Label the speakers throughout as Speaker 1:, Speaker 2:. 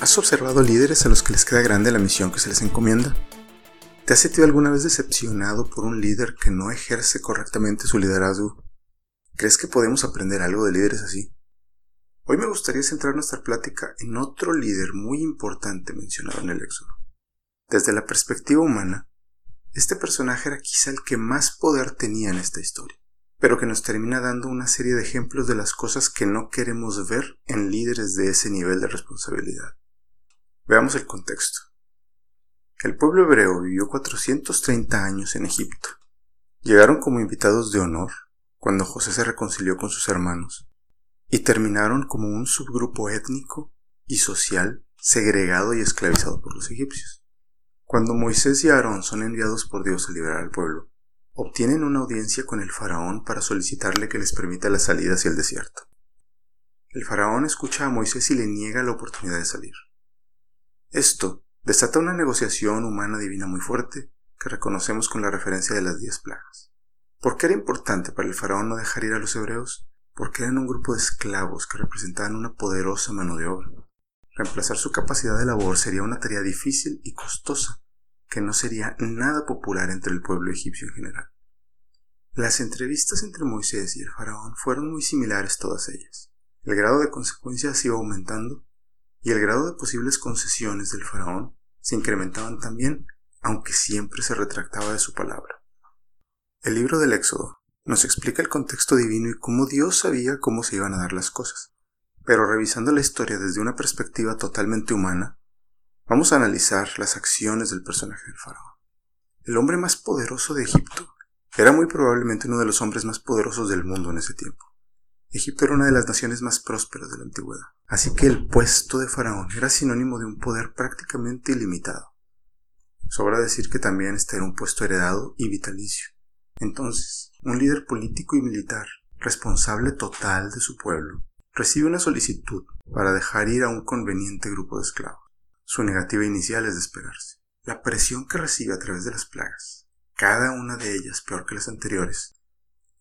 Speaker 1: ¿Has observado líderes a los que les queda grande la misión que se les encomienda? ¿Te has sentido alguna vez decepcionado por un líder que no ejerce correctamente su liderazgo? ¿Crees que podemos aprender algo de líderes así? Hoy me gustaría centrar nuestra plática en otro líder muy importante mencionado en el Éxodo. Desde la perspectiva humana, este personaje era quizá el que más poder tenía en esta historia, pero que nos termina dando una serie de ejemplos de las cosas que no queremos ver en líderes de ese nivel de responsabilidad. Veamos el contexto. El pueblo hebreo vivió 430 años en Egipto. Llegaron como invitados de honor cuando José se reconcilió con sus hermanos y terminaron como un subgrupo étnico y social segregado y esclavizado por los egipcios. Cuando Moisés y Aarón son enviados por Dios a liberar al pueblo, obtienen una audiencia con el faraón para solicitarle que les permita la salida hacia el desierto. El faraón escucha a Moisés y le niega la oportunidad de salir. Esto desata una negociación humana divina muy fuerte que reconocemos con la referencia de las diez plagas. ¿Por qué era importante para el faraón no dejar ir a los hebreos? Porque eran un grupo de esclavos que representaban una poderosa mano de obra. Reemplazar su capacidad de labor sería una tarea difícil y costosa, que no sería nada popular entre el pueblo egipcio en general. Las entrevistas entre Moisés y el faraón fueron muy similares todas ellas. El grado de consecuencias iba aumentando y el grado de posibles concesiones del faraón se incrementaban también, aunque siempre se retractaba de su palabra. El libro del Éxodo nos explica el contexto divino y cómo Dios sabía cómo se iban a dar las cosas. Pero revisando la historia desde una perspectiva totalmente humana, vamos a analizar las acciones del personaje del faraón. El hombre más poderoso de Egipto era muy probablemente uno de los hombres más poderosos del mundo en ese tiempo. Egipto era una de las naciones más prósperas de la antigüedad, así que el puesto de faraón era sinónimo de un poder prácticamente ilimitado. Sobra decir que también este era un puesto heredado y vitalicio. Entonces, un líder político y militar, responsable total de su pueblo, recibe una solicitud para dejar ir a un conveniente grupo de esclavos. Su negativa inicial es de esperarse. La presión que recibe a través de las plagas, cada una de ellas peor que las anteriores,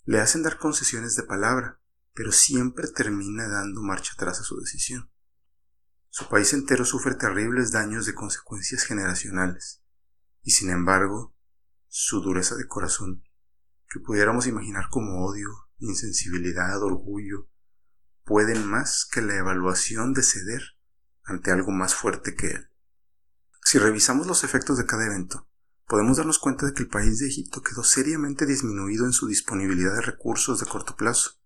Speaker 1: le hacen dar concesiones de palabra pero siempre termina dando marcha atrás a su decisión. Su país entero sufre terribles daños de consecuencias generacionales, y sin embargo, su dureza de corazón, que pudiéramos imaginar como odio, insensibilidad, orgullo, pueden más que la evaluación de ceder ante algo más fuerte que él. Si revisamos los efectos de cada evento, podemos darnos cuenta de que el país de Egipto quedó seriamente disminuido en su disponibilidad de recursos de corto plazo,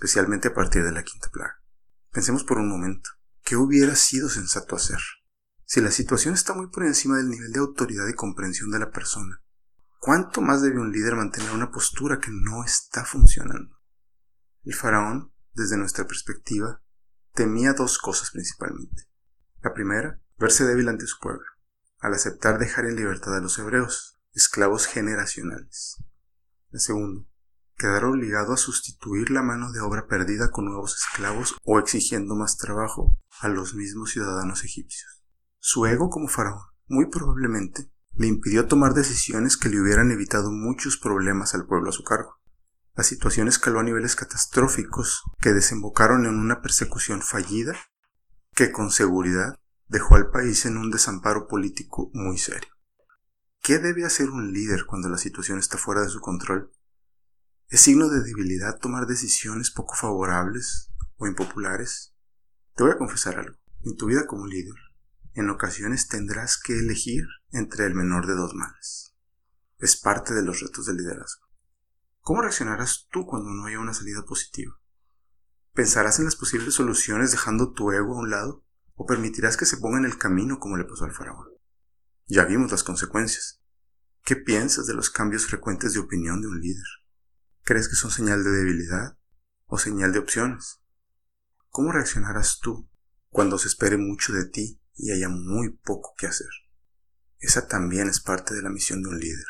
Speaker 1: especialmente a partir de la quinta plaga. Pensemos por un momento, ¿qué hubiera sido sensato hacer? Si la situación está muy por encima del nivel de autoridad y comprensión de la persona, ¿cuánto más debe un líder mantener una postura que no está funcionando? El faraón, desde nuestra perspectiva, temía dos cosas principalmente. La primera, verse débil ante su pueblo, al aceptar dejar en libertad a los hebreos, esclavos generacionales. La segunda, quedar obligado a sustituir la mano de obra perdida con nuevos esclavos o exigiendo más trabajo a los mismos ciudadanos egipcios. Su ego como faraón, muy probablemente, le impidió tomar decisiones que le hubieran evitado muchos problemas al pueblo a su cargo. La situación escaló a niveles catastróficos que desembocaron en una persecución fallida que con seguridad dejó al país en un desamparo político muy serio. ¿Qué debe hacer un líder cuando la situación está fuera de su control? ¿Es signo de debilidad tomar decisiones poco favorables o impopulares? Te voy a confesar algo. En tu vida como líder, en ocasiones tendrás que elegir entre el menor de dos males. Es parte de los retos del liderazgo. ¿Cómo reaccionarás tú cuando no haya una salida positiva? ¿Pensarás en las posibles soluciones dejando tu ego a un lado? ¿O permitirás que se ponga en el camino como le pasó al faraón? Ya vimos las consecuencias. ¿Qué piensas de los cambios frecuentes de opinión de un líder? ¿Crees que son señal de debilidad o señal de opciones? ¿Cómo reaccionarás tú cuando se espere mucho de ti y haya muy poco que hacer? Esa también es parte de la misión de un líder.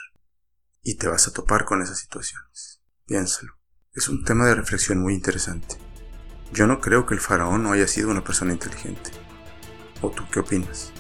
Speaker 1: Y te vas a topar con esas situaciones. Piénsalo. Es un tema de reflexión muy interesante. Yo no creo que el faraón no haya sido una persona inteligente. ¿O tú qué opinas?